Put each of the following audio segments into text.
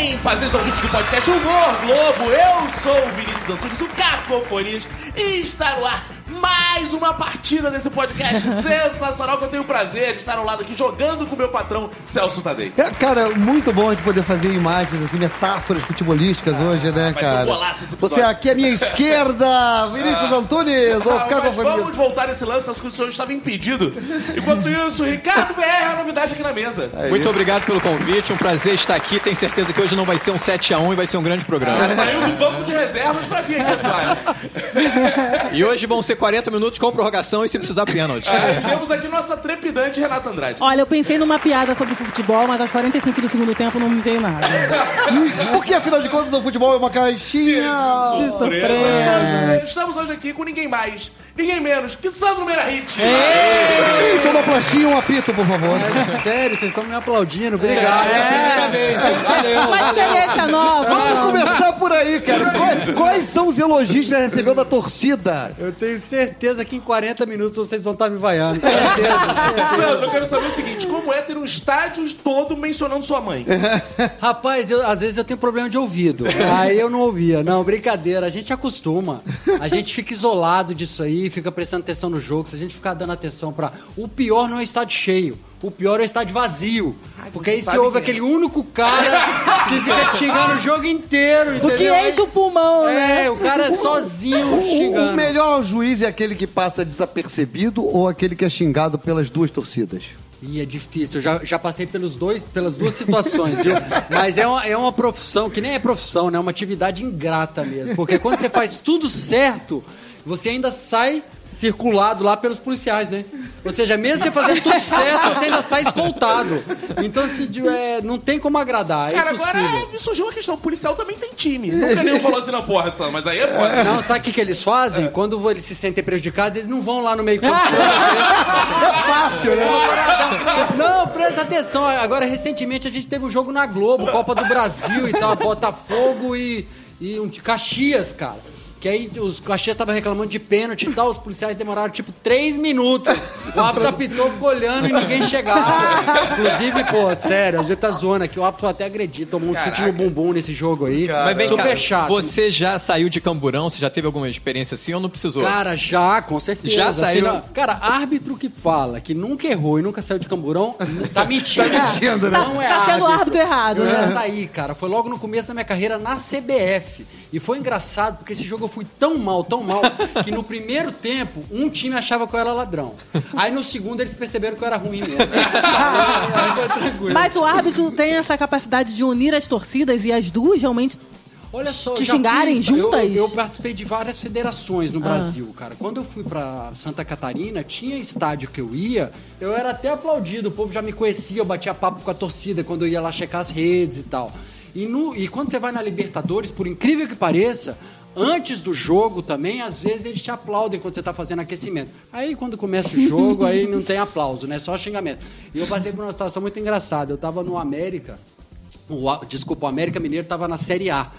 bem, fazeres ouvintes do podcast Humor Globo? Eu sou o Vinícius Antunes, o Cacofonias, e está no ar mais uma partida desse podcast sensacional que eu tenho o prazer de estar ao lado aqui jogando com o meu patrão Celso Tadei. É, cara, muito bom de poder fazer imagens, assim, metáforas futebolístas hoje, né, vai ser um cara? golaço esse episódio. Você aqui à minha esquerda, Vinícius Antunes, ou Ah, Caco mas vamos voltar esse lance, acho que o senhor estava impedido. Enquanto isso, Ricardo VR é a novidade aqui na mesa. Muito obrigado pelo convite, um prazer estar aqui. Tenho certeza que hoje não vai ser um 7x1 e vai ser um grande programa. Saiu do banco de reservas pra vir aqui atuar. E hoje vão ser 40 minutos com prorrogação e se precisar pênalti. É, temos aqui nossa trepidante Renata Andrade. Olha, eu pensei numa piada sobre futebol, mas aos 45 do segundo tempo não me veio nada. Porque, afinal de contas, o futebol é uma caixinha. Que Surpresa. Estamos, estamos hoje aqui com ninguém mais, ninguém menos que Sandro Meirahit. Isso é uma plastinha, um apito, por favor. Sério, vocês estão me aplaudindo, obrigado. É a primeira vez. Valeu, Uma experiência nova. Vamos começar por aí, cara. Quais, quais são os elogios que você recebeu da torcida? Eu tenho certeza que em 40 minutos vocês vão estar me vaiando. Certeza. Sandro, eu quero saber o seguinte: como é ter um estádio todo mencionando sua mãe? Rapaz, eu- às vezes eu tenho problema de ouvido. Aí eu não ouvia. Não, brincadeira. A gente acostuma. A gente fica isolado disso aí, fica prestando atenção no jogo. Se a gente ficar dando atenção pra. O pior não é estádio cheio. O pior é o estádio vazio. Porque aí você ouve é. aquele único cara que fica te xingando o jogo inteiro, O que entendeu? enche o pulmão, né? É, o cara é sozinho O, xingando. o melhor juiz é aquele que passa desapercebido ou aquele que é xingado pelas duas torcidas? Ih, é difícil. Eu já, já passei pelos dois, pelas duas situações, viu? Mas é uma, é uma profissão que nem é profissão, né? É uma atividade ingrata mesmo. Porque quando você faz tudo certo, você ainda sai circulado lá pelos policiais, né? Ou seja, mesmo você fazendo tudo certo, você ainda sai escoltado. Então, assim, de- é, não tem como agradar. É Cara, impossível. agora me surgiu uma questão: o policial também tem time. Nunca nenhum falou assim, não, porra, Sandro, mas aí é foda. Não, sabe o que, que eles fazem? Quando eles se sentem prejudicados, eles não vão lá no meio campo. Fácil, né? Não, presta atenção. Agora, recentemente, a gente teve um jogo na Globo, Copa do Brasil e tal, Botafogo e, e um de Caxias, cara. Que aí os Caxias estavam reclamando de pênalti e tal, os policiais demoraram tipo três minutos. O árbitro apitou, ficou olhando e ninguém chegava. Inclusive, pô, sério, a gente tá zoando aqui, o árbitro até agredido, tomou um chute no bumbum nesse jogo aí. Mas vem Super cá, chato. você já saiu de camburão? Você já teve alguma experiência assim ou não precisou? Cara, já, com certeza. Já saiu? não- cara, árbitro que fala que nunca errou e nunca saiu de camburão, tá mentindo. Tá mentindo, né? Não é Tá sendo árbitro errado, Eu já né? saí, cara. Foi logo no começo da minha carreira na CBF. E foi engraçado, porque esse jogo eu fui tão mal, tão mal, que no primeiro tempo, um time achava que eu era ladrão. Aí no segundo eles perceberam que eu era ruim mesmo. Aí foi tranquilo. Mas o árbitro tem essa capacidade de unir as torcidas e as duas realmente. Olha só, te xingarem fiz- juntas? Eu, eu participei de várias federações no Brasil, cara. Quando eu fui pra Santa Catarina, tinha estádio que eu ia, eu era até aplaudido. O povo já me conhecia, eu batia papo com a torcida quando eu ia lá checar as redes e tal. E, no- e quando você vai na Libertadores, por incrível que pareça, antes do jogo também, às vezes eles te aplaudem quando você tá fazendo aquecimento. Aí quando começa o jogo, aí não tem aplauso, né? Só xingamento. E eu passei por uma situação muito engraçada. Eu tava no América, o, desculpa, o América Mineiro tava na Série A.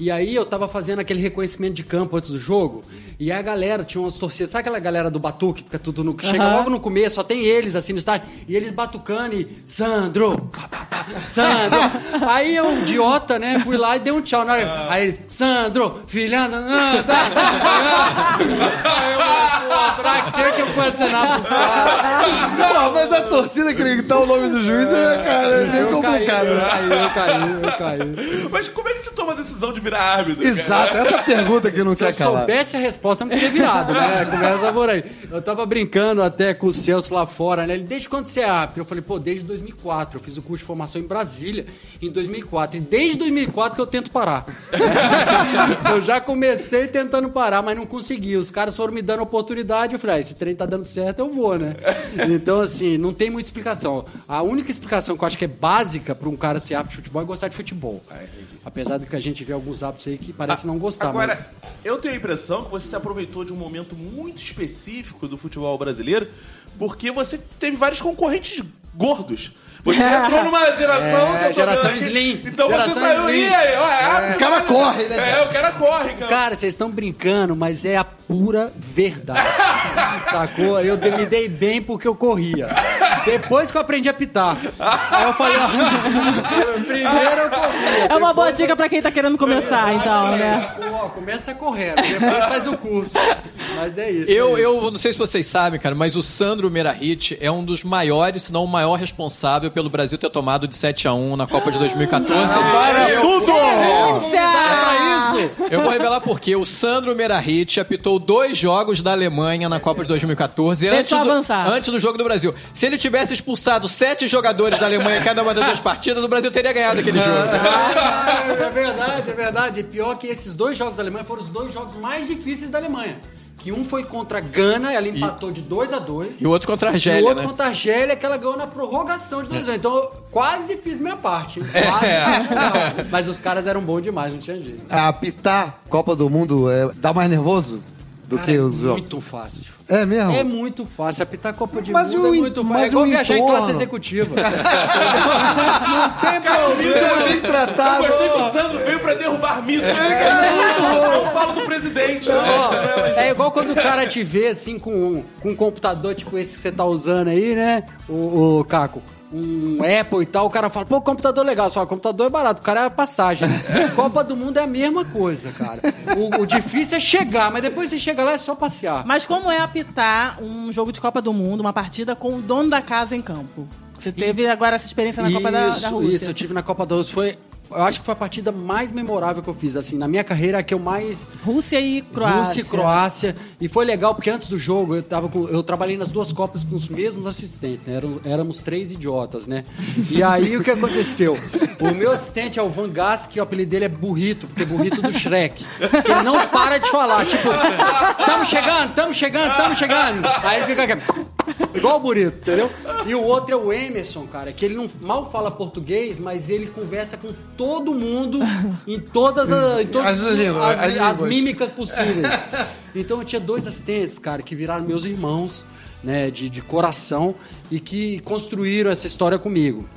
E aí eu tava fazendo aquele reconhecimento de campo antes do jogo, e a galera, tinha umas torcidas, sabe aquela galera do batuque, fica tudo no. Chega Aham. logo no começo, só tem eles assim no estádio, e eles batucando e. Sandro! pá, pá, Sandro! aí eu, idiota, né, fui lá e dei um tchau. Na hora, aí eles, Sandro, filhando, ah, tá. Eu, pra que que eu fui acenar pros caras? Pô, mas a torcida acreditar o nome do juiz é, cara, é meio Eu caí, complicado, eu né? caí, eu caí, eu caí. Mas como é que se toma a decisão de virar árbitro? Exato, essa pergunta que não Se eu quer calar. soubesse a resposta, eu não teria virado, né? Começa por aí. Eu tava brincando até com o Celso lá fora, né? Ele, desde quando você é árbitro? Eu falei, pô, desde 2004. Eu fiz o curso de formação em Brasília em 2004. E desde 2004 que eu tento parar. eu já comecei tentando parar, mas não consegui. Os caras foram me dando oportunidade. Eu falei, ah, esse trem tá dando certo, eu vou, né? Então, assim, não tem muita explicação. A única explicação que eu acho que é básica para um cara ser árbitro de futebol é gostar de futebol. Apesar de que a gente vê alguns árbitros aí que parecem não gostar, Agora, mas... eu tenho a impressão que você se aproveitou de um momento muito específico do futebol brasileiro, porque você teve vários concorrentes gordos. Você entrou numa geração. É, que eu tô geração. Slim. Então Geração você saiu Slim. e aí, ó, é, árbitro, O cara corre, né? É, o cara corre, cara. Cara, vocês estão brincando, mas é a pura verdade. Sacou? Eu me dei bem porque eu corria. Depois que eu aprendi a pitar. Aí eu falei, ó, primeiro eu corria. É uma boa dica pra quem tá querendo começar, então, né? Começa correndo, depois faz o curso. Mas é isso. Eu, é isso. eu não sei se vocês sabem, cara, mas o Sandro Merahit é um dos maiores, se não o maior responsável pelo Brasil ter tomado de 7 a 1 na Copa de 2014. Para Eu- tudo! Denúncia! Eu vou revelar porque o Sandro Merahit apitou dois jogos da Alemanha na Copa de 2014 Deixa antes eu do, antes do jogo do Brasil. Se ele tivesse expulsado sete jogadores da Alemanha em cada uma das duas partidas, o Brasil teria ganhado aquele jogo. Ah, é verdade, é verdade. E pior que esses dois jogos da Alemanha foram os dois jogos mais difíceis da Alemanha. Que um foi contra a Gana, ela empatou de 2 a 2 E o outro contra a E o Argélia, outro né? contra a Argélia, que ela ganhou na prorrogação de 2 a 2 Então eu quase fiz minha parte. hein? Quase. Não, mas os caras eram bons demais, não tinha jeito. Apitar Copa do Mundo é, dá mais nervoso do que os jogos? Muito fácil. É mesmo? É muito fácil. Apitar Copa de Mas Mundo e o é muito fácil. mas É igual viajar em entorno? classe executiva. não tem problema. bem Eu tratado. gostei que o Sandro veio pra derrubar mito. Eu falo do presidente. né? É igual quando o cara te vê assim com, com um computador tipo esse que você tá usando aí, né? O, o Caco. Um Apple e tal, o cara fala, pô, computador legal. Você fala, computador é barato, o cara é passagem. Copa do Mundo é a mesma coisa, cara. O, o difícil é chegar, mas depois você chega lá é só passear. Mas como é apitar um jogo de Copa do Mundo, uma partida com o dono da casa em campo? Você teve agora essa experiência na Copa da, da Isso, Rússia. Isso, eu tive na Copa da Rússia. Foi, eu acho que foi a partida mais memorável que eu fiz. Assim, na minha carreira, a que eu mais Rússia e Croácia. Rússia e Croácia. E foi legal porque antes do jogo eu, tava com, eu trabalhei nas duas Copas com os mesmos assistentes, né? Éramos, éramos três idiotas, né? E aí o que aconteceu? O meu assistente é o Van Gass, que o apelido dele é Burrito, porque é burrito do Shrek. Ele não para de falar, tipo, tamo chegando, tamo chegando, tamo chegando. Aí ele fica aqui. Igual o burrito, entendeu? E o outro é o Emerson, cara, que ele não mal fala português, mas ele conversa com todo mundo em todas as, em todas As as, as as mímicas possíveis. Então eu tinha dois assistentes, cara, que viraram meus irmãos, né, de, de coração e que construíram essa história comigo.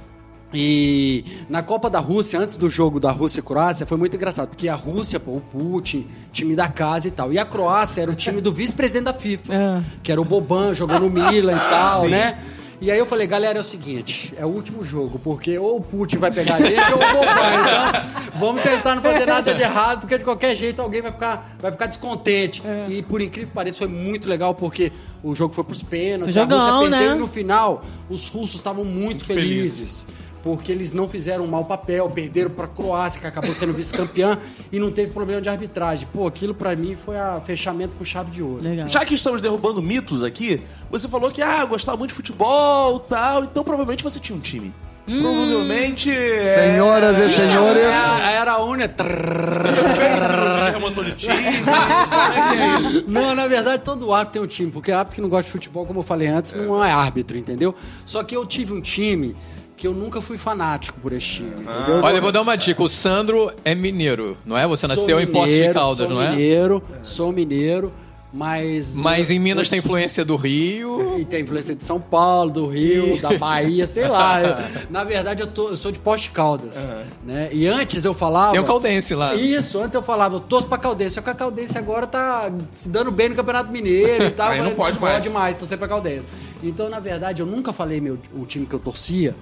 E na Copa da Rússia, antes do jogo da Rússia e Croácia, foi muito engraçado, porque a Rússia, pô, o Putin, time da casa e tal. E a Croácia era o time do vice-presidente da FIFA, É. que era o Boban, jogou no Milan e tal, né? E aí eu falei, galera, é o seguinte, é o último jogo, porque ou o Putin vai pegar a gente ou o Boban. Então, vamos tentar não fazer nada de errado, porque de qualquer jeito alguém vai ficar, vai ficar descontente. E por incrível que pareça, foi muito legal, porque o jogo foi pros pênaltis, a Jogão, Rússia perdeu né? e no final os russos estavam muito felizes. Porque eles não fizeram um mau papel, perderam pra Croácia, que acabou sendo vice-campeã, e não teve problema de arbitragem. Pô, aquilo pra mim foi a fechamento com chave de ouro. Legal. Já que estamos derrubando mitos aqui, você falou que ah, gostava muito de futebol tal, então provavelmente você tinha um time. Provavelmente. é, Senhoras e senhores, Era, era a unha. Você fez cirurgia de remoção de time. É que é isso? Não, na verdade, todo árbitro tem um time, porque árbitro que não gosta de futebol, como eu falei antes, não é árbitro, entendeu? Só que eu tive um time que eu nunca fui fanático por esse time, entendeu? Olha, eu vou dar uma dica. O Sandro é mineiro, não é? Você nasceu em Poços de mineiro, Caldas, não é? mineiro, sou mineiro, mas... Mas em Minas eu- tem influência do Rio. E tem influência de São Paulo, do Rio, da Bahia, sei lá. Eu- na verdade, eu, tô- eu sou de Poste Caldas. Né? E antes eu falava. Tem o Caldense lá. Isso, antes eu falava, eu torço pra Caldense. Só que a Caldense agora tá se dando bem no Campeonato Mineiro e tal. Aí não pode mais. pode mais torcer pra Caldense. Então, na verdade, eu nunca falei meu, o time que eu torcia,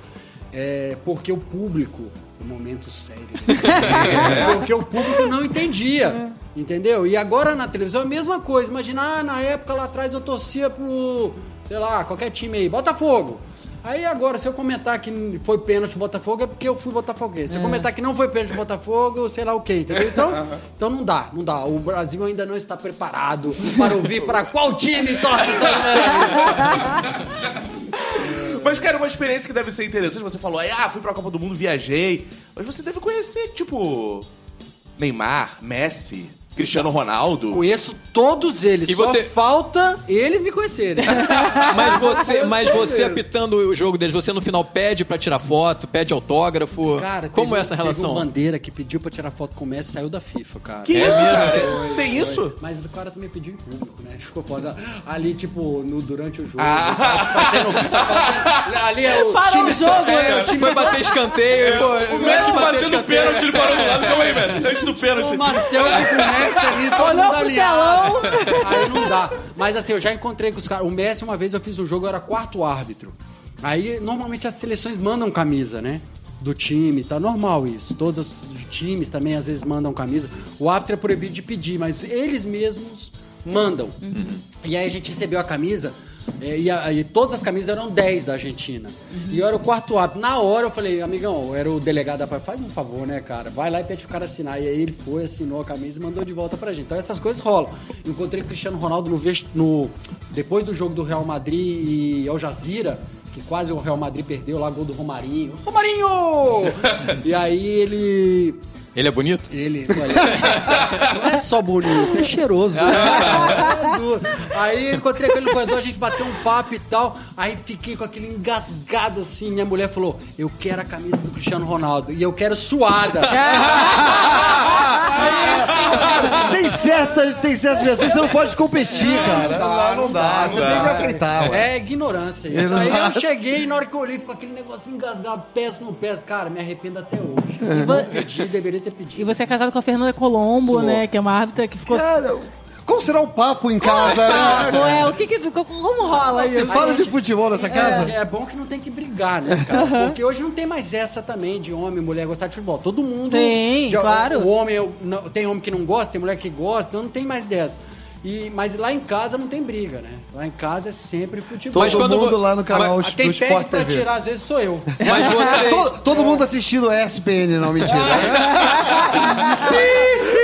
é, porque o público. Um momento sério. porque o público não entendia. Entendeu? E agora na televisão é a mesma coisa. Imagina, ah, na época lá atrás eu torcia pro, sei lá, qualquer time aí, Botafogo. Aí agora, se eu comentar que foi pênalti Botafogo, é porque eu fui botafoguense. Se eu comentar que não foi pênalti Botafogo, sei lá o quê, entendeu? Então, então não dá, não dá. O Brasil ainda não está preparado para ouvir para qual time torce essa Mas, cara, uma experiência que deve ser interessante. Você falou, ah, fui pra Copa do Mundo, viajei. Mas você deve conhecer, tipo, Neymar, Messi, Cristiano Ronaldo. Conheço todos eles, E só você- falta eles me conhecerem. Mas você, mas você apitando o jogo deles, você no final pede pra tirar foto, pede autógrafo. Cara, Como teve- é essa Teve relação? um bandeira que pediu pra tirar foto com o Messi saiu da FIFA, cara. Que É isso, cara? Foi, Tem foi. isso? Mas o cara também pediu em público, né? Ficou foda. Ali, tipo, no, durante o jogo. Ah. tá fazendo- ali é o Parou time o jogo, é, o time Foi bater escanteio, pô. O Messi batendo pênalti, ele parou do lado. Calma aí, Messi. Antes do pênalti. uma selfie com o Messi ali, todo Olhou mundo pro. Aí não dá. Mas assim, eu já encontrei com os caras. O Messi, uma vez eu fiz um jogo, eu era quarto árbitro. Aí, normalmente, as seleções mandam camisa, né? Do time, tá normal isso. Todos os times também, às vezes, mandam camisa. O árbitro é proibido de pedir, mas eles mesmos mandam. E aí a gente recebeu a camisa, é, e, a- e todas as camisas eram 10 da Argentina. E eu era o quarto árbitro. Na hora eu falei, amigão, eu era o delegado da faz um favor, né, cara? Vai lá e pede pro cara assinar. E aí ele foi, assinou a camisa e mandou de volta pra gente. Então essas coisas rolam. Encontrei o Cristiano Ronaldo no, no depois do jogo do Real Madrid e Al Jazeera, que quase o Real Madrid perdeu lá, gol do Romarinho. Romarinho! e aí ele Ele é bonito? ele olha, não é só bonito, é cheiroso. Duro. aí encontrei com ele no corredor, a gente bateu um papo e tal. Aí fiquei com aquele engasgado assim. Minha mulher falou: Eu quero a camisa do Cristiano Ronaldo e eu quero suada. Tem certas, tem certas pessoas que você não pode competir, cara. dá, não dá. Você tem que aceitar, ué. É ignorância isso. Aí eu cheguei e na hora que eu olhei, ficou aquele negocinho engasgado, peço no pés. Cara, me arrependo até hoje. Eu não pedi, deveria ter E pedido. você é casado com a Fernanda Colombo, Sou. né? Que é uma árbitra que ficou. Cara, como será o papo em casa? Ah, né? ué, o que que? Como rola Você isso? fala de futebol nessa casa? É, é bom que não tem que brigar, né, cara? Porque hoje não tem mais essa também de homem e mulher gostar de futebol. Todo mundo. Tem, de- claro. O homem, tem homem que não gosta, tem mulher que gosta, então não tem mais dessa. E, mas lá em casa não tem briga, né? Lá em casa é sempre futebol. Mas Todo mundo vo- lá no canal Ah, Quem pede pra TV. tirar, às vezes, sou eu. Mas você. todo, todo mundo assistindo ESPN, não, mentira.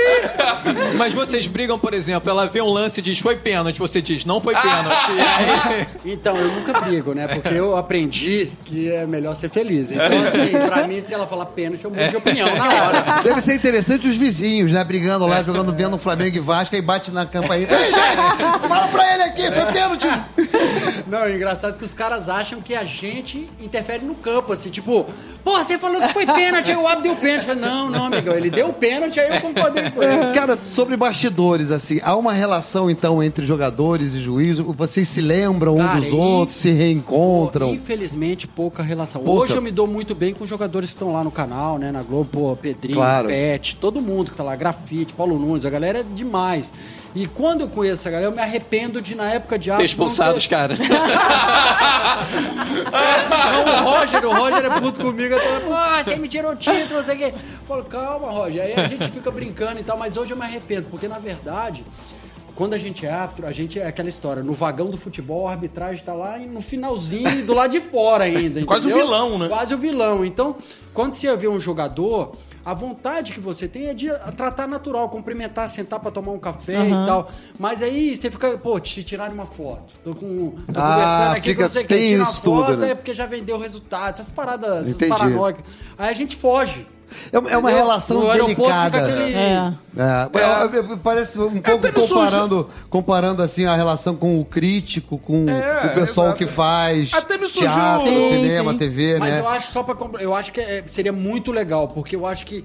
Mas vocês brigam, por exemplo, ela vê um lance e diz foi pênalti, você diz não foi pênalti. E aí- Então, eu nunca brigo, né? Porque eu aprendi que é melhor ser feliz. Então, assim, pra mim, se ela falar pênalti, eu mudo de opinião na hora. Deve ser interessante os vizinhos, né? Brigando lá, jogando, vendo Flamengo e Vasco, aí bate na campainha. Fala pra ele aqui, foi pênalti. Não, é engraçado que os caras acham que a gente interfere no campo, assim, tipo, pô, você falou que foi pênalti, aí o Abdo deu pênalti. Eu falei, não, não, amigão, ele deu pênalti, aí eu concordei com ele. Cara, sobre bastidores, assim, há uma relação, então, entre jogadores e juízes? Vocês se lembram um Cara, dos e- outros, se reencontram? Infelizmente, pouca relação. Pouca. Hoje eu me dou muito bem com os jogadores que estão lá no canal, né? Na Globo, pô, Pedrinho, Claro. Pet, todo mundo que tá lá, Grafite, Paulo Nunes, a galera é demais. E quando eu conheço essa galera, eu me arrependo de, na época de Ter árbitro, expulsado os caras. Não, o Roger, o Roger é puto comigo. Eu tô, pô, você me tirou o título, não sei o quê. Eu falo, calma, Roger. Aí a gente fica brincando e tal, mas hoje eu me arrependo, porque na verdade. Quando a gente é árbitro, a gente é aquela história. No vagão do futebol, a arbitragem tá lá no finalzinho, do lado de fora ainda. Quase o vilão, né? Quase o vilão. Então, quando você vê um jogador, a vontade que você tem é de tratar natural, cumprimentar, sentar pra tomar um café e tal. Mas aí você fica, pô, te tiraram uma foto. Tô, com, tô Ah, conversando aqui fica- com você que tem tira uma isso tudo, foto, né? é porque já vendeu o resultado. Essas paradas, essas Entendi. paranoicas. Aí a gente foge. É uma- é uma relação no delicada. Aquele... É. É, é, é, parece um pouco até me comparando, comparando assim a relação com o crítico, com É, o pessoal exato. que faz Até me surgiu- teatro, Sim, cinema, sim. TV, Mas né? eu acho, só pra comprar, eu acho que é- seria muito legal, porque eu acho que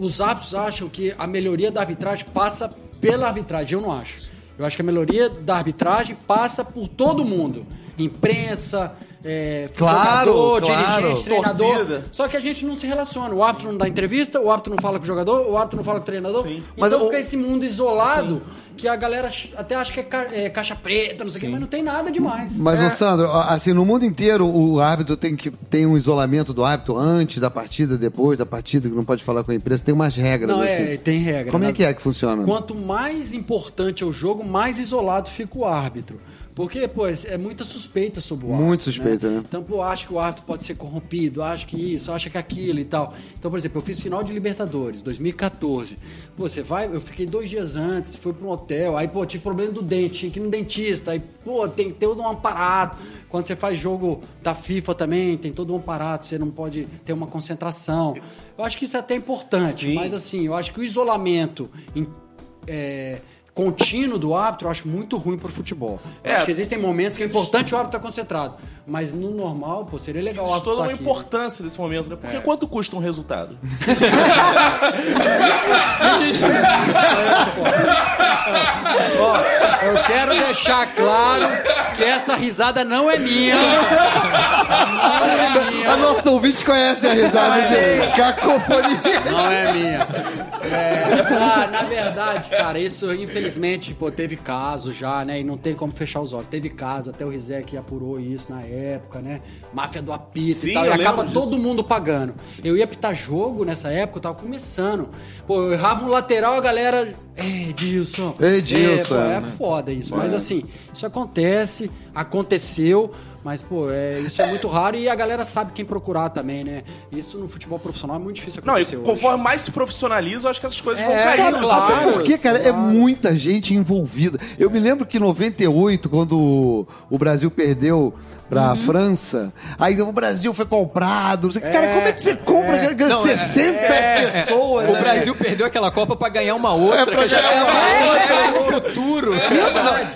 os árbitros acham que a melhoria da arbitragem passa pela arbitragem. Eu não acho. Eu acho que a melhoria da arbitragem passa por todo mundo. Imprensa, é, Claro, jogador, claro. dirigente, treinador. Torcida. Só que a gente não se relaciona. O árbitro não dá entrevista, o árbitro não fala com o jogador, o árbitro não fala com o treinador. Sim. Mas Então o- fica esse mundo isolado que a galera até acha que é, ca- é caixa preta, não sei o quê, mas não tem nada demais. Mas, é. ô Sandro, assim, no mundo inteiro o árbitro tem que tem um isolamento do árbitro antes da partida, depois da partida, que não pode falar com a imprensa, tem umas regras Não, assim. é, tem regra. Como é Na- que é que funciona? Quanto mais importante é o jogo, mais isolado fica o árbitro. Porque, pô, é muita suspeita sobre o árbitro. Muito suspeita, né? Então, pô, acho que o árbitro pode ser corrompido, acho que isso, acha que aquilo e tal. Então, por exemplo, eu fiz final de Libertadores, 2014. Pô, você vai, eu fiquei dois dias antes, fui para um hotel, aí, pô, tive problema do dente, tinha que ir no dentista, aí, pô, tem todo um aparato. Quando você faz jogo da FIFA também, tem todo um aparato, você não pode ter uma concentração. Eu acho que isso é até importante, Sim. mas assim, eu acho que o isolamento em- é, contínuo do árbitro eu acho muito ruim pro futebol. É. acho que existem momentos que é importante o árbitro estar concentrado. Mas no normal, pô, seria legal o Existe árbitro toda estar uma aqui. importância desse momento, né? Porque quanto custa um resultado? Ó, eu quero deixar claro que essa risada não é minha. Não é A minha. nossa ouvinte conhece a risada de cacofonia. Não é minha. Ah, na verdade, cara, isso infelizmente, pô, teve caso já, né? E não tem como fechar os olhos. Teve caso, até o Rizek apurou isso na época, né? Máfia do apito Sim, e tal. E acaba disso. todo mundo pagando. Eu ia apitar jogo nessa época, eu tava começando. Pô, eu errava um lateral, a galera. É, Dilson. Edilson, É, pô, é né? foda isso. Mas assim, isso acontece, aconteceu. Mas, pô, é, isso é muito raro e a galera sabe quem procurar também, né? Isso no futebol profissional é muito difícil Não, e acontecer hoje. conforme mais se profissionaliza, eu acho que essas coisas vão É, caindo. claro. também. Porque, cara, é muita gente envolvida. Eu me lembro que em 98, quando o Brasil perdeu pra França, aí o Brasil foi comprado. que. Cara, como é que você compra? Ganha Não, é- 60 pessoas. O né? Brasil perdeu aquela Copa pra ganhar uma outra, É, pra já ganhar tava uma era no futuro.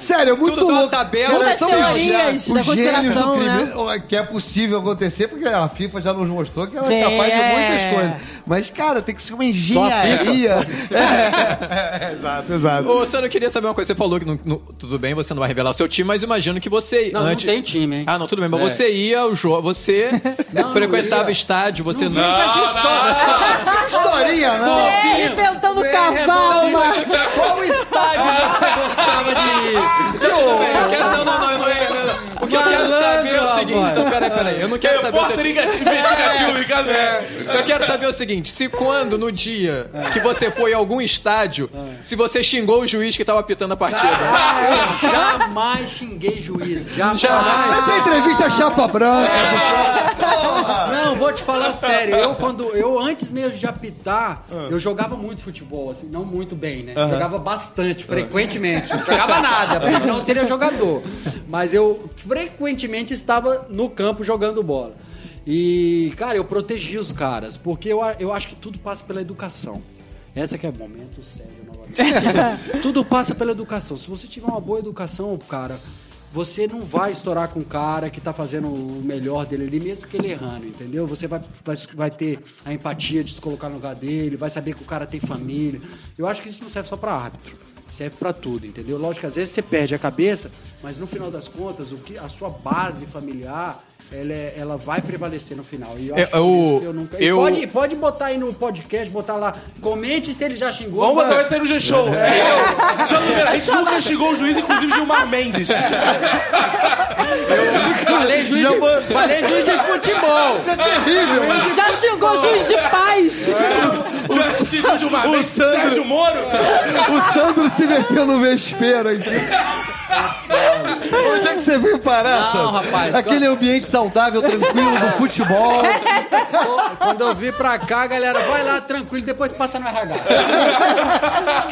Sério, é muito Tudo numa louco. tabela, Muitas são teorias os da gênios do crime, né? que é possível acontecer, porque a FIFA já nos mostrou que ela é capaz de é. muitas coisas. Mas, cara, tem que ser uma engenharia. É, é, exato, exato. Ô, Sandro, eu queria saber uma coisa. Você falou que não- não- tudo bem, você não vai revelar o seu time, mas imagino que você. Não, antes... não tem time, hein? Ah, não, tudo bem. Mas É. você ia ao jogo, você Não, frequentava não estádio, você não. Com essa história. Historinha, não. É, Ele tentando cavar uma... Qual estádio você gostava de ir? Eu quero, não, não, não, que eu quero saber é o seguinte. Então, peraí, peraí. Eu não quero saber o seu Repórter investigativo, Ricardo. Eu quero saber o seguinte: se quando, no dia que você foi a algum estádio, se você xingou o juiz que tava apitando a partida. Eu jamais xinguei juiz. Jamais. Jamais. Essa entrevista é chapa branca. Não, vou te falar sério. Eu, quando, eu antes mesmo de apitar, eu jogava muito futebol, assim, não muito bem, né? Jogava bastante, frequentemente. Não jogava nada, porque senão eu seria jogador. Mas eu frequentemente estava no campo jogando bola. E, cara, eu protegi os caras, porque eu, eu acho que tudo passa pela educação. Essa que é momento sério, novamente. tudo passa pela educação. Se você tiver uma boa educação, cara, você não vai estourar com o cara que tá fazendo o melhor dele ali, mesmo que ele errando, entendeu? Você vai, vai, vai ter a empatia de se colocar no lugar dele, vai saber que o cara tem família. Eu acho que isso não serve só para árbitro. Serve para tudo, entendeu? Lógico que às vezes você perde a cabeça, mas no final das contas, o que a sua base familiar, ela, é- ela vai prevalecer no final. E eu acho É, que por eu- isso que eu nunca. E eu- Pode, pode botar aí no podcast, botar lá, comente se ele já xingou. Vamos botar, vai vai- sair no G-Show. É eu, Sandro Meirahit, nunca xingou o juiz, inclusive Gilmar Mendes. Falei juiz, de, vou- falei juiz de futebol. Isso é terrível. Já xingou juiz de paz. Já xingou Gilmar Mendes, Sandro- Sérgio Moro. O Sandro se meteu no vespeiro aqui. Onde é que você veio parar, Não, Sandro? rapaz, Aquele ambiente saudável, tranquilo do futebol. Quando eu vi pra cá, galera, vai lá tranquilo, depois passa no RH.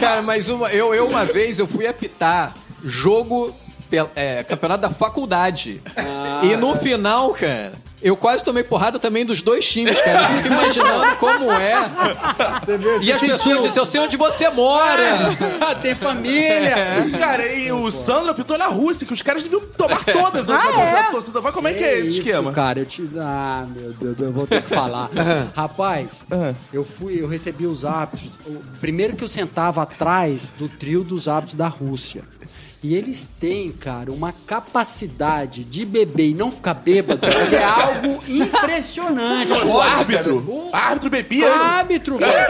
Cara, mas uma, eu, eu uma vez eu fui apitar jogo, é, campeonato da faculdade. E no final, cara, eu quase tomei porrada também dos dois times, cara. Eu fico imaginando como é. E as pessoas dizem, eu sei onde você mora. Tem família. Cara, e o Sandro apitou na Rússia, que os caras deviam tomar todas antes Ah, é? torcida. Vai, como é que é esse isso, esquema? Cara, eu te. Ah, meu Deus, eu vou ter que falar. Rapaz, eu fui, eu recebi os hábitos. Primeiro que eu sentava atrás do trio dos hábitos da Rússia. E eles têm, cara, uma capacidade de beber e não ficar bêbado que é algo impressionante. O árbitro. O árbitro bebia. árbitro, velho.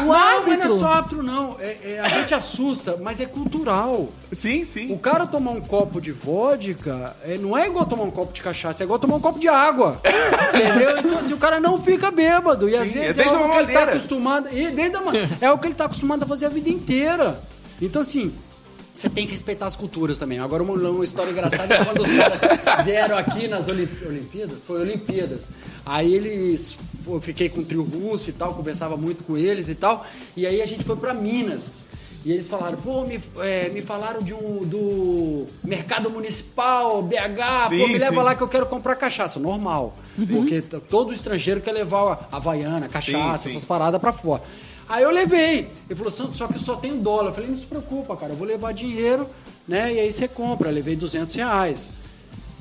O Não, mas não é árbitro. só árbitro, não. É- é- a gente assusta, mas é cultural. Sim, sim. O cara tomar um copo de vodka é, não é igual tomar um copo de cachaça, é igual tomar um copo de água. entendeu? Então, assim, o cara não fica bêbado. E às Sim, vezes é desde é algo que ele tá acostumado. E desde a, é o que ele tá acostumado a fazer a vida inteira. Então, assim. Você tem que respeitar as culturas também. Agora, uma, uma história engraçada é quando os caras vieram aqui nas Olim- Olimpíadas. Foi Olimpíadas. Aí eles. Eu fiquei com o trio russo e tal, conversava muito com eles e tal. E aí a gente foi pra Minas. E eles falaram, pô, me, é, me falaram de um do mercado municipal, BH, Sim, pô, me leva sim. lá que eu quero comprar cachaça. Normal. Porque t- todo estrangeiro quer levar a Havaiana, cachaça, Sim, sim. essas paradas pra fora. Aí eu levei. Ele falou, Santos, só que eu só tenho dólar. Eu falei, não se preocupa, cara, eu vou levar dinheiro, né? E aí você compra. Eu levei 200 reais.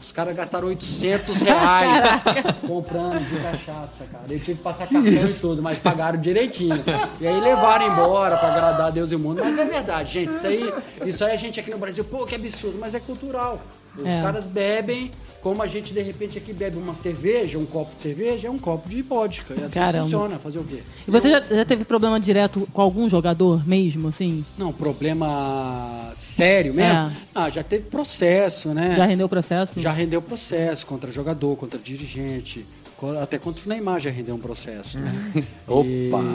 Os caras gastaram 800 reais comprando de cachaça, cara. Eu tive que passar cartão e tudo, mas pagaram direitinho. E aí levaram embora pra agradar a Deus e o mundo. Mas é verdade, gente. Isso aí, isso aí a gente aqui no Brasil, pô, que absurdo, mas é cultural. Os É. caras bebem, como a gente de repente aqui bebe uma cerveja, um copo de cerveja, é um copo de vodka. E assim Caramba. funciona, fazer o quê? E você já, já teve problema direto com algum jogador mesmo, assim? Não, problema sério mesmo? É. Ah, já teve processo, né? Já rendeu o processo? Já rendeu processo contra jogador, contra dirigente, até contra o Neymar já rendeu um processo, né? Opa!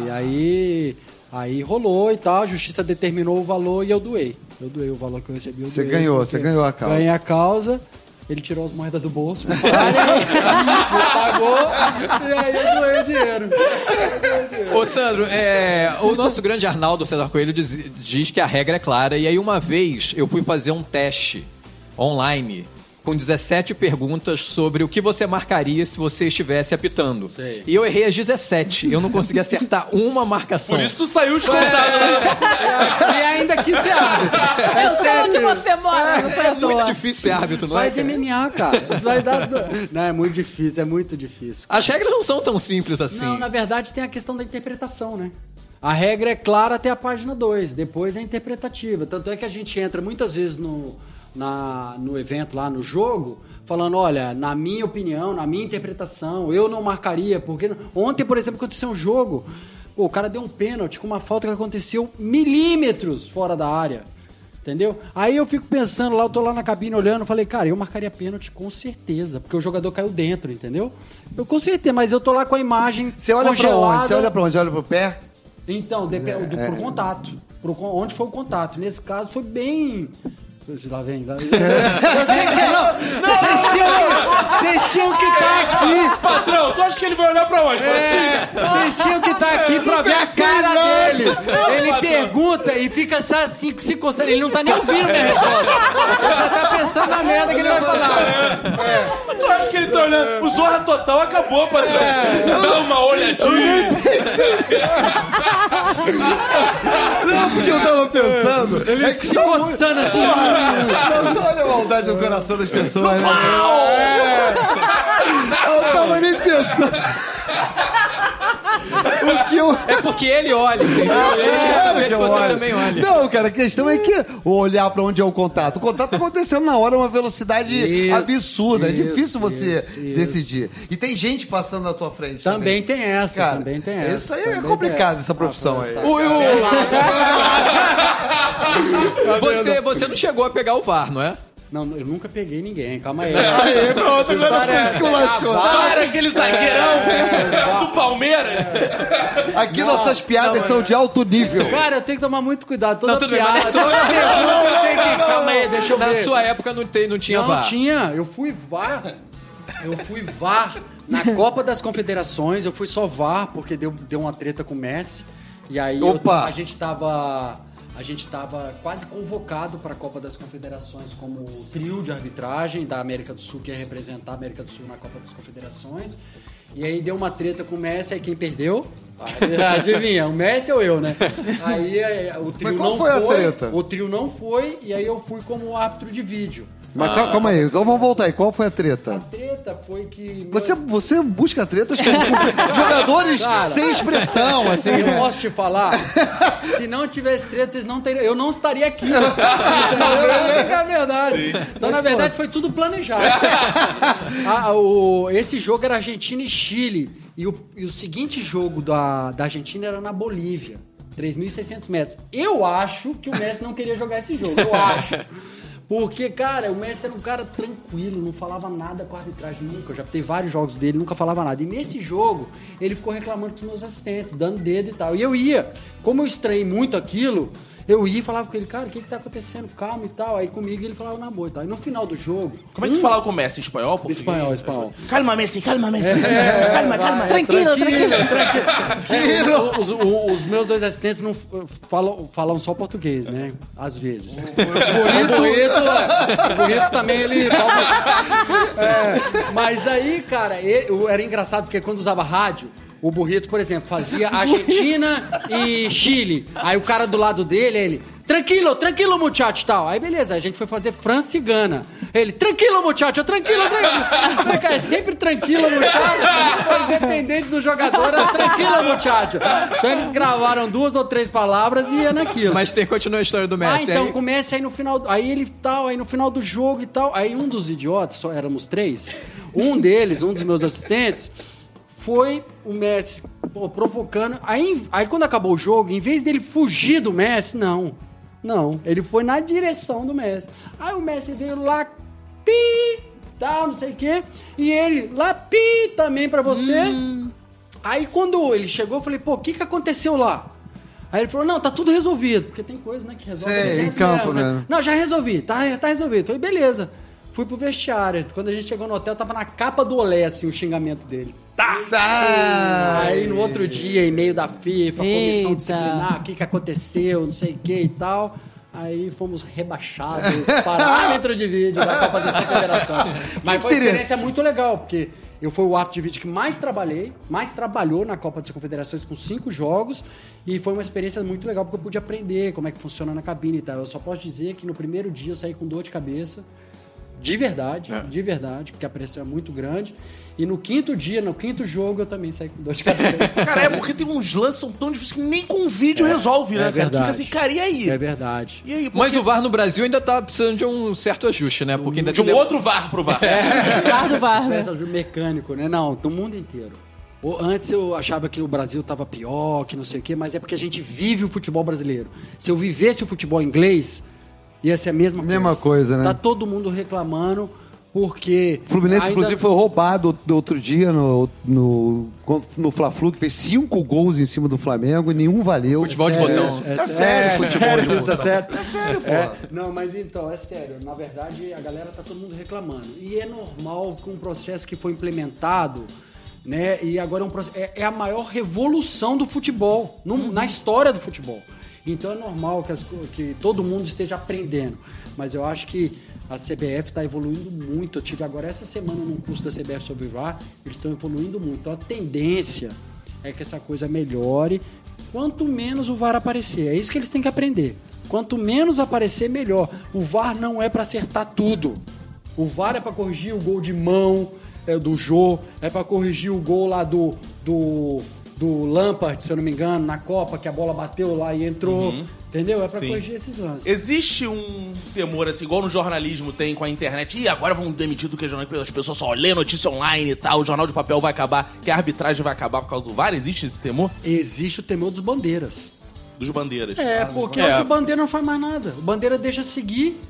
E aí, aí rolou e tal, a justiça determinou o valor e eu doei. Eu doei o valor que eu recebi. Eu Você doei, ganhou, você ganhou a causa. Ganhei a causa. Ele tirou as moedas do bolso, me pagou, e aí eu dinheiro. Ô, Sandro, é, o nosso grande Arnaldo César Coelho diz, diz que a regra é clara. E aí, uma vez, eu fui fazer um teste online com 17 perguntas sobre o que você marcaria se você estivesse apitando. Sei. E eu errei as 17. Eu não consegui acertar uma marcação. Por isso tu saiu escoltado, né? E ainda que se. É Eu sei sério. onde você mora, à É muito difícil ser árbitro, não Faz é? cara? MMA, cara. Isso vai dar. Não, é muito difícil, é muito difícil. As regras não são tão simples assim. Não, na verdade tem a questão da interpretação, né? A regra é clara até a página 2, depois é interpretativa. Tanto é que a gente entra muitas vezes no, na, no evento lá, no jogo, falando, olha, na minha opinião, na minha interpretação, eu não marcaria, porque... Ontem, por exemplo, aconteceu um jogo, pô, o cara deu um pênalti com uma falta que aconteceu milímetros fora da área. Entendeu? Aí eu fico pensando lá, eu tô lá na cabine olhando, falei, cara, eu marcaria pênalti com certeza, porque o jogador caiu dentro, entendeu? Eu com certeza, mas eu tô lá com a imagem Você olha pra congelada. onde? Você olha pra onde? Olha pro pé? Então, depende do, pro contato. Pro, onde foi o contato. Nesse caso foi bem. Lá vem, lá vem. Eu sei que você não. Vocês tinham. Vocês tinham que estar aqui. Patrão, tu acha que ele vai olhar pra onde? É, vocês tinham que estar aqui pra ver a cara dele. Ele pergunta e fica só assim, se coçando. Ele não tá nem ouvindo minha resposta. Já tá pensando na merda que ele vai falar. Tu acha que ele tá olhando? O Zorra Total acabou, patrão. Dá uma olhadinha. Não, porque eu tava pensando. Ele é que Se coçando assim. Mas olha a maldade no coração das pessoas. né? Eu não tava nem pensando. O que eu. É porque ele olha, entendeu? Ele quer Claro saber que se eu você olho. também olha. Não, cara, a questão é que o olhar pra onde é o contato. O contato tá acontecendo na hora, uma velocidade Isso, absurda. é isso, difícil você isso, isso. decidir. E tem gente passando na tua frente. Também tem essa, Cara, também tem essa. Isso aí é também complicado, essa. essa profissão aí. O- o- você, você não chegou a pegar o VAR, não é? Não, eu nunca peguei ninguém, calma aí. Aí, pronto, agora foi é- esculachou. Para aquele zagueirão do Palmeiras. Aqui nossas piadas são de alto nível. Cara, eu tenho que tomar muito cuidado. Toda Não, tudo bem, piada, mas na sua- tenho que... Calma aí, deixa eu Na ver. sua época não, tem, não tinha Não VAR. tinha, eu fui VAR. Eu fui VAR na Copa das Confederações, eu fui só VAR porque deu, deu uma treta com o Messi. E aí eu- Opa! a gente tava a gente tava quase convocado para a Copa das Confederações como trio de arbitragem da América do Sul que ia representar a América do Sul na Copa das Confederações. E aí deu uma treta com o Messi, aí quem perdeu? Adivinha, o Messi ou eu, né? Aí eh, o trio Mas qual não foi a treta? O trio não foi e aí eu fui como árbitro de vídeo. Mas cal- calma aí, então vamos voltar aí. Qual foi a A treta? treta foi que. Você, você busca tretas com, jogadores Cara. sem expressão, assim, Eu né? posso te falar, se não tivesse treta, vocês não teriam. Eu não estaria aqui. Essa é a verdade. Então, na verdade, foi tudo planejado. Ah, o- esse jogo era Argentina e Chile. E o, e o seguinte jogo da, da Argentina era na Bolívia. 3.600 metros. Eu acho que o Messi não queria jogar esse jogo. Eu acho. Porque, cara, o Messi era um cara tranquilo, não falava nada com a arbitragem nunca. Eu já teve vários jogos dele, nunca falava nada. E nesse jogo, ele ficou reclamando com os meus assistentes, dando dedo e tal. E eu ia. Como eu estranhei muito aquilo, eu ia e falava com ele, cara, o que, que tá acontecendo? Calma e tal. Aí comigo ele falava na boa e tal. E no final do jogo. Como é que tu falava com o Messi? Em espanhol? Português? Espanhol, espanhol. Calma, Messi, calma, Messi. É, calma, calma. Tranquilo, tranquilo. tranquilo. Os, os- os meus dois assistentes não f- falam, falam só português, né? Às vezes. O Burrito, é, o Burrito também ele. fala- É, mas aí, cara, ele- o- era engraçado porque quando usava rádio. O Burrito, por exemplo, fazia Argentina e Chile. Aí o cara do lado dele, ele. tranquilo, tranquilo, muchacho, tal. Aí beleza, a gente foi fazer França e Gana. Ele, tranquilo, muchacho, tranquilo, tranquilo. Cara, é sempre tranquilo, muchacho. Independente do jogador, é tranquilo, muchacho. Então eles gravaram duas ou três palavras e ia naquilo. Mas tem continua a história do Ah, Messi. então aí- começa aí no final. Aí ele tal, aí no final do jogo e tal. Aí um dos idiotas, só éramos três, um deles, um dos meus assistentes, foi o Messi pô, provocando. Aí, aí quando acabou o jogo, em vez dele fugir do Messi, não. Não. Ele foi na direção do Messi. Aí o Messi veio lá, pi, tal, não sei o quê. E ele lá, pi, também pra você. Aí quando ele chegou, eu falei, pô, o que, que aconteceu lá? Aí ele falou, não, tá tudo resolvido. Porque tem coisa, né, que resolve É, em dentro campo, mesmo, né? Não, já resolvi, tá, tá resolvido. Falei, beleza. Fui pro vestiário. Quando a gente chegou no hotel, tava na capa do olé, assim, o xingamento dele. Tá. Aí no outro dia, e-mail da FIFA, comissão Eita. disciplinar, o que, que aconteceu, não sei o que e tal. Aí fomos rebaixados para árbitro de vídeo da Copa das Confederações. Mas foi uma experiência muito legal, porque eu fui o árbitro de vídeo que mais trabalhei, mais trabalhou na Copa das Confederações com cinco jogos. E foi uma experiência muito legal, porque eu pude aprender como é que funciona na cabine e tal. Eu só posso dizer que no primeiro dia eu saí com dor de cabeça. De verdade, de verdade, porque a pressão é muito grande. E no quinto dia, no quinto jogo, eu também saí com dor de cabeça. Cara, é porque tem uns lances que são tão difíceis que nem com vídeo resolve, né, é cara? Tu fica verdade. assim, cara, e aí? É verdade. E aí? Mas Porque- o VAR no Brasil ainda tá precisando de um certo ajuste, né? Porque ainda De um outro VAR pro VAR. VAR do VAR, né? Mecânico, né? Não, no mundo inteiro. Antes eu achava que o Brasil tava pior, que não sei o quê, mas é porque a gente vive o futebol brasileiro. Se eu vivesse o futebol inglês, ia ser a mesma coisa. Mesma coisa, né? Tá todo mundo reclamando porque. O Fluminense, ainda- inclusive, foi roubado do outro dia no, no, no Fla-Flu, que fez cinco gols em cima do Flamengo e nenhum valeu. Futebol de Sério, botão. É, é, Tá sério, é, futebol sério, de isso é botão. sério. É sério, pô. É, não, mas então, é sério. Na verdade, a galera tá todo mundo reclamando. E é normal com um processo que foi implementado, né? E agora é um processo. É, é a maior revolução do futebol, no- na história do futebol. Então é normal que, as que todo mundo esteja aprendendo. Mas eu acho que a CBF está evoluindo muito. Eu tive agora essa semana num curso da CBF sobre VAR, eles estão evoluindo muito. Então a tendência é que essa coisa melhore. Quanto menos o VAR aparecer, é isso que eles têm que aprender. Quanto menos aparecer, melhor. O VAR não é para acertar tudo. O VAR é para corrigir o gol de mão é, do Jô, é para corrigir o gol lá do, do, do Lampard, se eu não me engano, na Copa, que a bola bateu lá e entrou. Entendeu? É para Sim. corrigir esses lances. Existe um temor, assim, igual no jornalismo tem com a internet. Ih, agora vão demitir do que jornal, as pessoas só lêem notícia online e tal, o jornal de papel vai acabar, que a arbitragem vai acabar por causa do VAR. Existe esse temor? Existe o temor dos bandeiras. Dos bandeiras. É, porque É. hoje o Bandeira não faz mais nada. O Bandeira deixa seguir,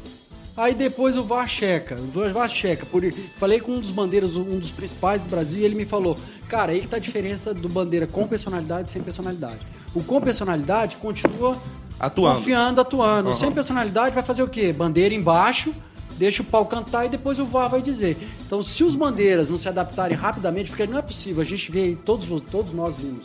aí depois o VAR checa. O VAR checa. Por... Falei com um dos bandeiras, um dos principais do Brasil, e ele me falou: Cara, aí que tá a diferença do Bandeira com personalidade e sem personalidade. O com personalidade continua Atuando. confiando, atuando. O sem personalidade vai fazer o quê? Bandeira embaixo. Deixa o pau cantar e depois o VAR vai dizer. Então, se os bandeiras não se adaptarem rapidamente, porque não é possível, a gente vê, todos, todos nós vimos,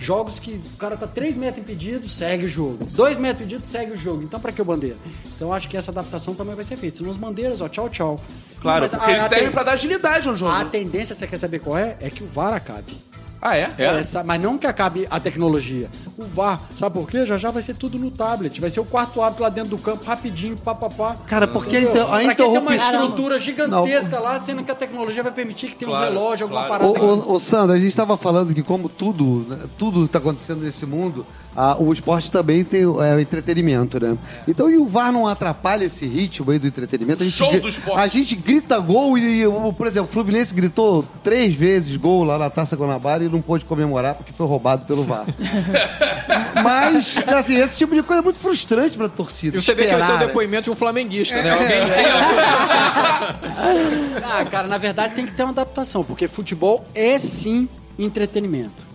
jogos que o cara tá 3 metros impedido, segue o jogo. 2 metros impedido, segue o jogo. Então, pra que o bandeira? Então, acho que essa adaptação também vai ser feita. Senão, as bandeiras, ó, tchau, tchau. Claro, Mas porque a- eles servem ten- pra dar agilidade ao jogo. A tendência, você quer saber qual é? É que o VAR acabe. Ah, é? É. Essa- mas não que acabe a tecnologia. O VAR, sabe por quê? Já já vai ser tudo no tablet. Vai ser o quarto árbitro lá dentro do campo, rapidinho, papapá. Cara, porque a, inter- a ter uma interrupção... estrutura gigantesca lá, sendo que a tecnologia vai permitir que tenha um Claro, relógio, alguma claro. parada. Ô, ô, ô, Sandro, a gente estava falando que como tudo, né, tudo está acontecendo nesse mundo, ah, o esporte também tem é, o entretenimento, né? Então, e o VAR não atrapalha esse ritmo aí do entretenimento? A gente, Show do esporte. A gente grita gol e, por exemplo, o Fluminense gritou três vezes gol lá na Taça Guanabara e não pôde comemorar porque foi roubado pelo VAR. Mas, assim, esse tipo de coisa é muito frustrante pra torcida. E você vê que ser o né? depoimento de um flamenguista, né? Alguém senta. Ah, cara, na verdade tem que ter uma adaptação, porque futebol é sim entretenimento.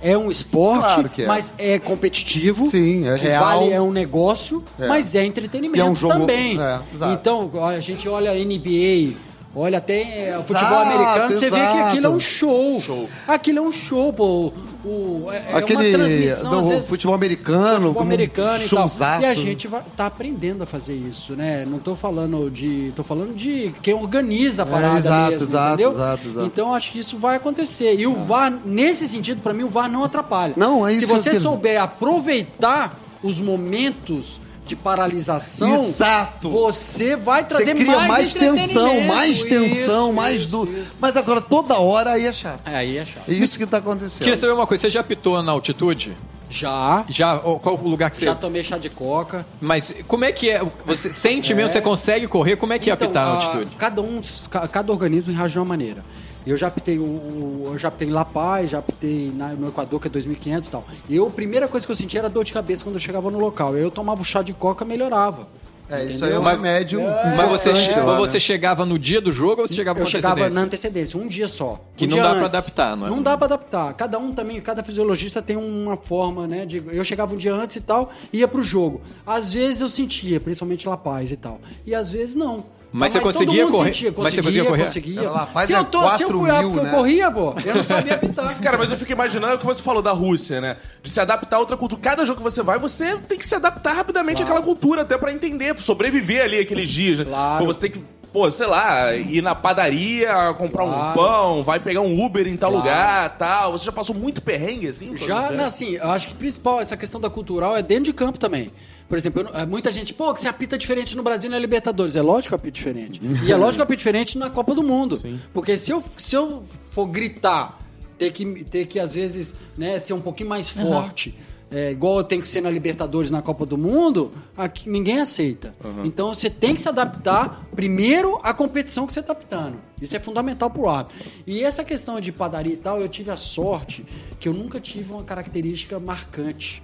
É um esporte, Claro que é. mas é competitivo. Sim, é real. Vale, é um negócio, É. mas é entretenimento E é um jogo- também. é, exato. então, a gente olha a NBA, olha até é, o futebol Exato, americano, você vê que exato. aquilo é um show. Show. Aquilo é um show, pô. O, é, é uma Aquele transmissão, do vezes, futebol americano, futebol como um americano e tal. showzaço. E a gente vai, tá aprendendo a fazer isso, né? Não tô falando de. tô falando de quem organiza a parada É, exato, mesmo, exato, entendeu? exato, exato. Então acho que isso vai acontecer. E o VAR, nesse sentido, pra mim, o VAR não atrapalha. Não, é isso Se você que souber aproveitar os momentos de paralisação, Exato. você vai trazer Você cria mais, mais tensão, mais tensão, Isso, mais isso. Mas agora toda hora aí é chato. É, aí é chato. É isso que tá acontecendo. Queria saber uma coisa, você já apitou na altitude? Já, Já? Qual o lugar que você... já tomei chá de coca. Mas como é que é? Você sente mesmo, você consegue correr? Como é que é Então, apitar na a- altitude? Cada um, ca- cada organismo reage de uma maneira. Eu já apitei, o, o- eu já apitei em La Paz, já apitei na- no Equador, que é 2.500 e tal. Eu, a primeira coisa que eu sentia era dor de cabeça quando eu chegava no local. Eu tomava o chá de coca, melhorava. É, isso Entendeu? aí é um Mas- remédio. Mas você, lá, você né? chegava no dia do jogo ou você chegava Eu com chegava antecedência? na antecedência, um dia só. Que Um não dá pra antes. adaptar, não é? Não dá pra adaptar. Cada um também, cada fisiologista tem uma forma, né? De, eu chegava um dia antes e tal, ia pro jogo. Às vezes eu sentia, principalmente La Paz e tal. E às vezes não. Mas você todo conseguia correr? Sentia. Mas você Conseguia, conseguia correr? conseguia. La Paz se, é eu tô, se eu 4 fui lá mil, porque né? eu corria, pô, eu não sabia apitar. Cara, mas eu fico imaginando o que você falou da Rússia, né? De se adaptar a outra cultura. Cada jogo que você vai, você tem que se adaptar rapidamente àquela cultura, até pra entender, pra sobreviver ali aqueles dias. né? Claro. Pô, você tem que, pô, sei lá, ir na padaria, comprar um Claro. pão, vai pegar um Uber em tal Claro. lugar, tal. Você já passou muito perrengue, assim? Já, né, assim, eu acho que principal, essa questão da cultural é dentro de campo também. Por exemplo, não- é, muita gente, pô, que você apita diferente no Brasil e na Libertadores. É lógico que eu apito diferente. E é lógico que eu apito diferente na Copa do Mundo. Porque se eu, se eu for gritar, ter que, ter que às vezes, né, ser um pouquinho mais forte, é, igual eu tenho que ser na Libertadores na Copa do Mundo, aqui ninguém aceita. Então você tem que se adaptar primeiro à competição que você está apitando. Isso é fundamental pro árbitro. E essa questão de padaria e tal, eu tive a sorte que eu nunca tive uma característica marcante.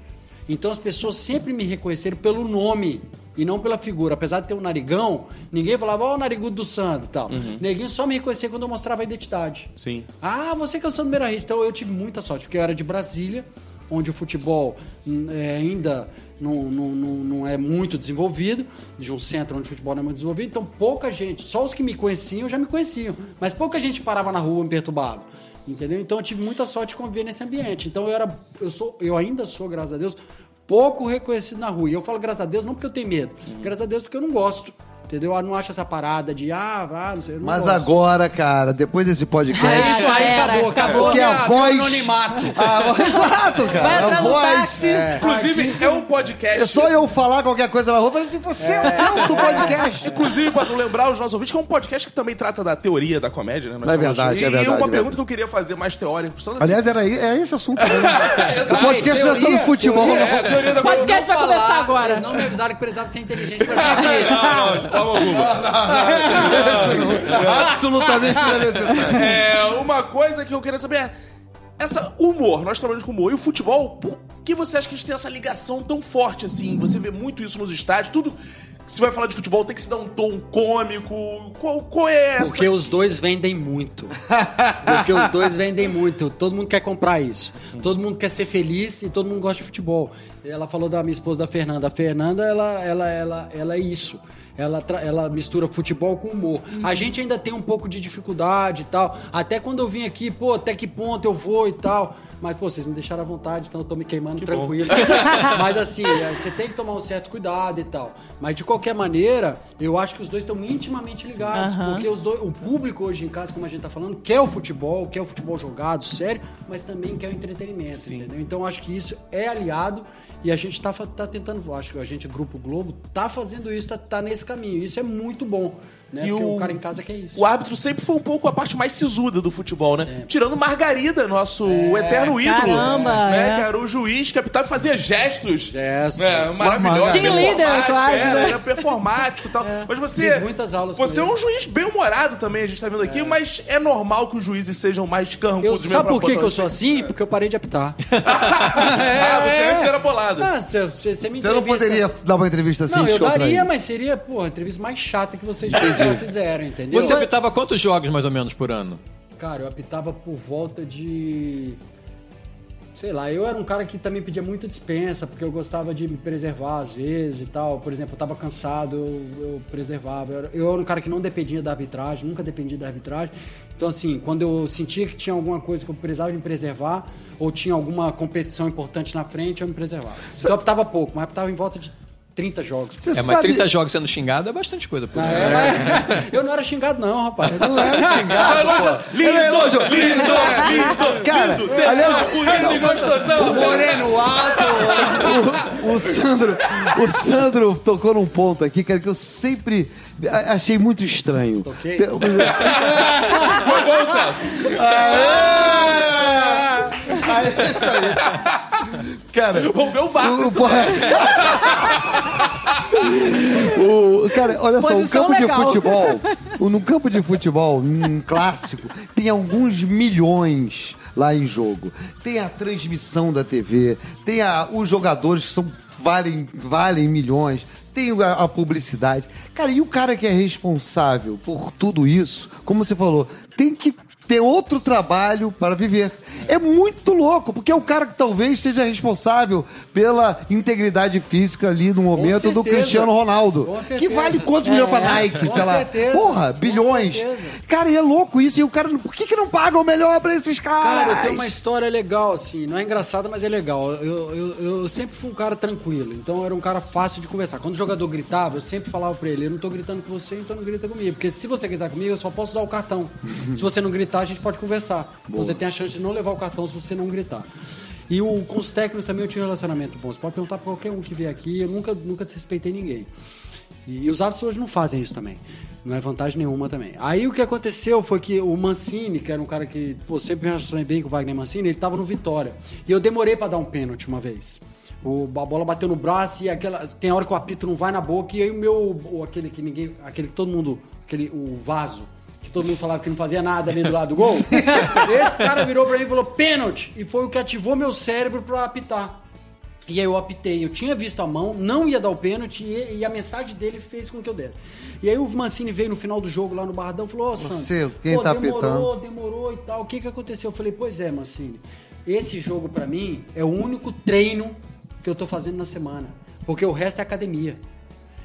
Então as pessoas sempre me reconheceram pelo nome e não pela figura. Apesar de ter um narigão, ninguém falava, ó, o narigudo do Sandro e tal. Neguinho só me reconhecia quando eu mostrava a identidade. Sim. Ah, você que é o Sandro Beira Então eu tive muita sorte, porque eu era de Brasília, onde o futebol hum, é, ainda não, não, não, não é muito desenvolvido, de um centro onde o futebol não é muito desenvolvido. Então pouca gente, só os que me conheciam já me conheciam, mas pouca gente parava na rua me perturbava. Entendeu? Então eu tive muita sorte de conviver nesse ambiente. Então eu era, eu sou, eu ainda sou, graças a Deus, pouco reconhecido na rua. E eu falo graças a Deus não porque eu tenho medo, graças a Deus porque eu não gosto. Entendeu? Eu não acho essa parada de ah, ah não sei, não Mas gosto. agora, cara, depois desse podcast. É, isso aí Era, acabou, acabou. Porque a minha- voz. anonimato. Ah, exato, cara. A voz. táxi. Inclusive, é um podcast. É só eu falar qualquer coisa na falei assim, você é o Celso do podcast. Inclusive, para lembrar os nossos ouvintes, que é um podcast que também trata da teoria da comédia, né? Nós É verdade, e, é verdade, E uma é pergunta verdade. que eu queria fazer mais teórica. assim, Aliás, era aí, é esse assunto. Né? o podcast não é teoria, sobre futebol, teoria. é, a teoria da O podcast vai começar agora. Vocês não me avisaram que precisava ser inteligente pra vir aqui. Não, não, forma alguma. Absolutamente não é necessário. É, uma coisa que eu queria saber é. Essa humor, nós trabalhamos com humor. E o futebol, por que você acha que a gente tem essa ligação tão forte assim? Você vê muito isso nos estádios, tudo. que Se vai falar de futebol, tem que se dar um tom cômico. Qual, qual é essa? Porque os dois vendem muito. Porque os dois vendem muito. Todo mundo quer comprar isso. Todo mundo quer ser feliz e todo mundo gosta de futebol. Ela falou da minha esposa, da Fernanda. A Fernanda, ela, ela, ela, ela é isso. Ela, ela mistura futebol com humor. A gente ainda tem um pouco de dificuldade e tal. Até quando eu vim aqui, pô, até que ponto eu vou e tal. Mas, pô, vocês me deixaram à vontade, então eu tô me queimando tranquilo. Mas assim, é, você tem que tomar um certo cuidado e tal. Mas de qualquer maneira, eu acho que os dois estão intimamente ligados. Aham. Porque os dois, o público hoje em casa, como a gente tá falando, quer o futebol, quer o futebol jogado, sério, mas também quer o entretenimento, entendeu? Então eu acho que isso é aliado e a gente tá, tá tentando, acho que a gente, Grupo Globo, tá fazendo isso, tá, tá nesse caminho. Isso é muito bom, né? E Porque o- o... cara em casa quer isso. O árbitro sempre foi um pouco a parte mais sisuda do futebol, né? Tirando Margarida, nosso eterno ídolo. Caramba, né? é. Que era o juiz que apitava e fazia gestos. Gestos. né, maravilhosos. Team leader, performáticos, quase, Era, né? era performático e tal. Mas você. Fiz muitas aulas com Você é um juiz bem-humorado também, a gente tá vendo aqui, mas é normal que os juízes sejam mais carrancudos mesmo sabe por que, que eu sou assim? Porque eu parei de apitar. Ah, você antes era bolado. Ah, você, você, você me Você não poderia dar uma entrevista assim, Não, eu daria, mas seria, pô, a entrevista mais chata que vocês já fizeram, entendeu? Você apitava quantos jogos mais ou menos por ano? Cara, eu apitava por volta de. Sei lá, eu era um cara que também pedia muita dispensa, porque eu gostava de me preservar às vezes e tal. Por exemplo, eu tava cansado, eu, eu preservava. Eu era, eu era um cara que não dependia da arbitragem, nunca dependia da arbitragem. Então, assim, quando eu sentia que tinha alguma coisa que eu precisava me preservar, ou tinha alguma competição importante na frente, eu me preservava. Então eu apitava pouco, mas apitava em volta de 30 jogos. Você É, mas sabe- 30 jogos sendo xingado é bastante coisa por ano. É, mas eu não era xingado, não, rapaz. Não era xingado, pô. Lindo, é elogio. lindo, lindo, Cara, lindo, eu Aliás, bonito e gostosão. Moreno alto. o, o Sandro, o Sandro tocou num ponto aqui, cara, que eu sempre achei muito estranho. Toquei? Te- Foi bom, Celso. Ah, é isso aí. Cara, Vamos ver o VAR. o, o- cara, olha só, um campo legal. de futebol, um- num campo de futebol, um clássico, tem alguns milhões lá em jogo. Tem a transmissão da TV, tem a- os jogadores que são valem, valem milhões, tem a, a publicidade. Cara, e o cara que é responsável por tudo isso, como você falou, tem que ter outro trabalho para viver. É muito louco, porque é o cara que talvez seja responsável pela integridade física ali no momento do. Cristiano Ronaldo. Que vale quantos milhões pra Nike, Com sei lá. certeza. Porra, bilhões. Cara, e é louco isso. E o cara, por que, que não paga o melhor pra esses caras? Cara, eu tenho uma história legal, assim. Não é engraçada, mas é legal. Eu, eu, eu sempre fui um cara tranquilo, então eu era um cara fácil de conversar. Quando o jogador gritava, eu sempre falava pra ele: eu não tô gritando com você, então não grita comigo. Porque se você gritar comigo, eu só posso usar o cartão. se você não gritar, a gente pode conversar. Você tem a chance de não levar o cartão se você não gritar. E o, com os técnicos também eu tinha um relacionamento bom. Você pode perguntar pra qualquer um que vier aqui, eu nunca, nunca desrespeitei ninguém. E, e os árbitros hoje não fazem isso também. Não é vantagem nenhuma também. Aí o que aconteceu foi que o Mancini, que era um cara que pô, sempre me relacionei bem com o Wagner Mancini, ele tava no Vitória. E eu demorei pra dar um pênalti uma vez. O, a bola bateu no braço e aquela, tem hora que o apito não vai na boca e aí o meu, aquele que ninguém, aquele que todo mundo, aquele, o vaso, que todo mundo falava que não fazia nada ali do lado do gol, esse cara virou pra mim e falou pênalti. E foi o que ativou meu cérebro pra apitar. E aí eu apitei, eu tinha visto a mão, não ia dar o pênalti e, e a mensagem dele fez com que eu desse. E aí o Mancini veio no final do jogo lá no Barradão e falou, ô Sandro, Você, quem pô, tá demorou, apitando?" demorou e tal. O que que aconteceu? Eu falei, pois é, Mancini, esse jogo pra mim é o único treino que eu tô fazendo na semana, porque o resto é academia.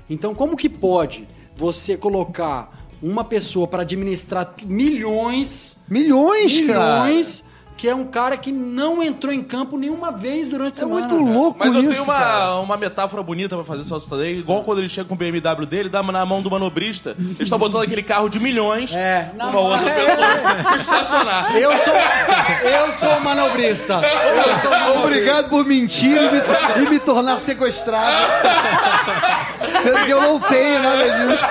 Então como que pode você colocar uma pessoa para administrar milhões Milhões, cara. milhões, que é um cara que não entrou em campo nenhuma vez durante a É semana. muito louco Mas eu isso, tenho cara. uma, uma metáfora bonita pra fazer Celso Tadei. Igual quando ele chega com o BMW dele, dá na mão do manobrista. Eles estão botando aquele carro de milhões É, uma mão- outra é. pessoa estacionar. Eu sou, eu sou manobrista. Eu sou manobrista. Obrigado por mentir e me, e me tornar sequestrado. Sendo que eu não tenho nada disso.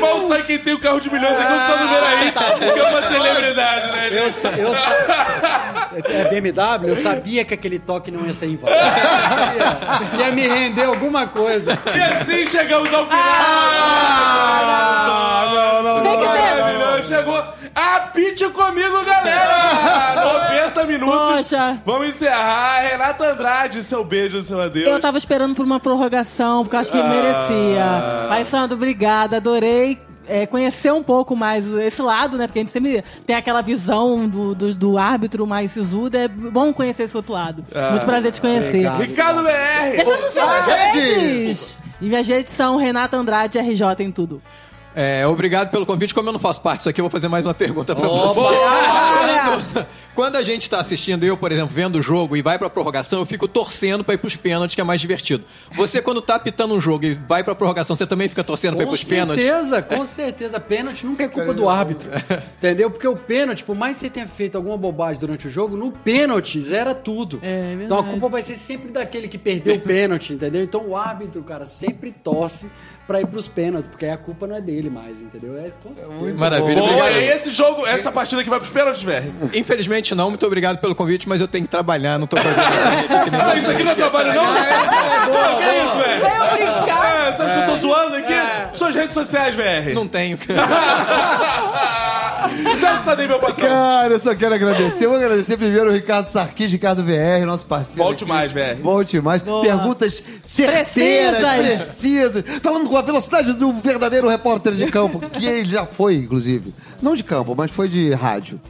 Mal sai quem tem o carro de milhões aqui, o Sandro Veraí, que é uma celebridade, né? Eu, sa- eu sa- é BMW, eu sabia que aquele toque não ia ser em vão. Eu sabia. Ia me render alguma coisa. E assim chegamos ao final. Ah, não, Chegou. Apite comigo, galera! 90 minutos. Poxa. Vamos encerrar. Renata Andrade, seu beijo, seu adeus. Eu tava esperando por uma prorrogação, porque eu acho que merecia. Mas, Sandro, obrigada. Adorei é, conhecer um pouco mais esse lado, né? Porque a gente sempre tem aquela visão do, do, do árbitro mais sisudo. É bom conhecer esse outro lado. Muito prazer te conhecer. Ricardo BR. Deixa Ah, minhas gente! redes. E minhas redes são Renata Andrade RJ em tudo. É, obrigado pelo convite. Como eu não faço parte disso aqui, eu vou fazer mais uma pergunta pra você. Olha! Quando, quando a gente tá assistindo, eu, por exemplo, vendo o jogo e vai pra prorrogação, eu fico torcendo pra ir pros pênaltis, que é mais divertido. Você, quando tá apitando um jogo e vai pra prorrogação, você também fica torcendo pra ir Com pros pênaltis? certeza, com certeza. Pênalti nunca é culpa do árbitro. Entendeu? Porque o pênalti, por mais que você tenha feito alguma bobagem durante o jogo, no pênalti zera tudo. É, então a culpa vai ser sempre daquele que perdeu o pênalti, entendeu? Então o árbitro, cara, sempre torce pra ir pros pênaltis, porque aí a culpa não é dele mais, entendeu? É com certeza. Maravilha, Boa, obrigado. e esse jogo, essa partida que vai pros pênaltis, velho. Infelizmente não, muito obrigado pelo convite, mas eu tenho que trabalhar, não tô fazendo nem Ah, isso aqui não é trabalho, não? boa, que é isso, velho? Veio brincar! É, você acha que eu tô zoando aqui? Suas redes sociais, VR. Não tenho. Celso Tadei, meu patrão. Cara, eu só quero agradecer. Eu vou agradecer primeiro o Ricardo Sarquis, Ricardo VR, nosso parceiro. Volte aqui. mais, VR. Volte mais. Boa. Perguntas certeiras, Precisas. precisas. Falando com a velocidade do verdadeiro repórter de campo, que ele já foi, inclusive. Não de campo, mas foi de rádio.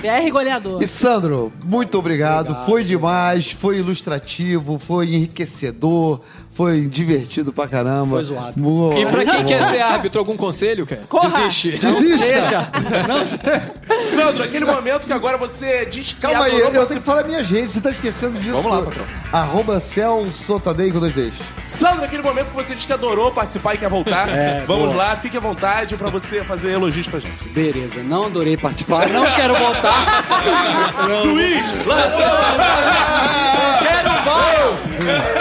BR goleador. E Sandro, muito obrigado. Foi demais, foi ilustrativo, foi enriquecedor, Foi divertido pra caramba. Foi zoado. Boa. E pra quem quer ser árbitro, algum conselho, cara? Corra! Desiste. Desista! Seja, não seja. Sandro, aquele momento que agora você diz que Calma aí, adorou eu tenho que falar minha gente, você tá esquecendo disso. Vamos lá, patrão. Arroba Celso Tadei com dois Ds. Sandro, aquele momento que você diz que adorou participar e quer voltar. É, Vamos boa. lá, fique à vontade pra você fazer elogios pra gente. Beleza, não adorei participar, não quero voltar. Juiz! Quero vaia!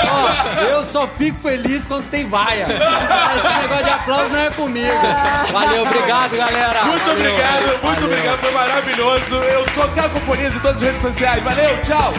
Ó, eu só fico feliz quando tem vaia. Esse negócio de aplauso não é comigo. Valeu, obrigado, galera. Muito Valeu, obrigado, valeu, muito valeu. obrigado, foi maravilhoso. Eu sou Cacofonias em todas as redes sociais. Valeu, tchau!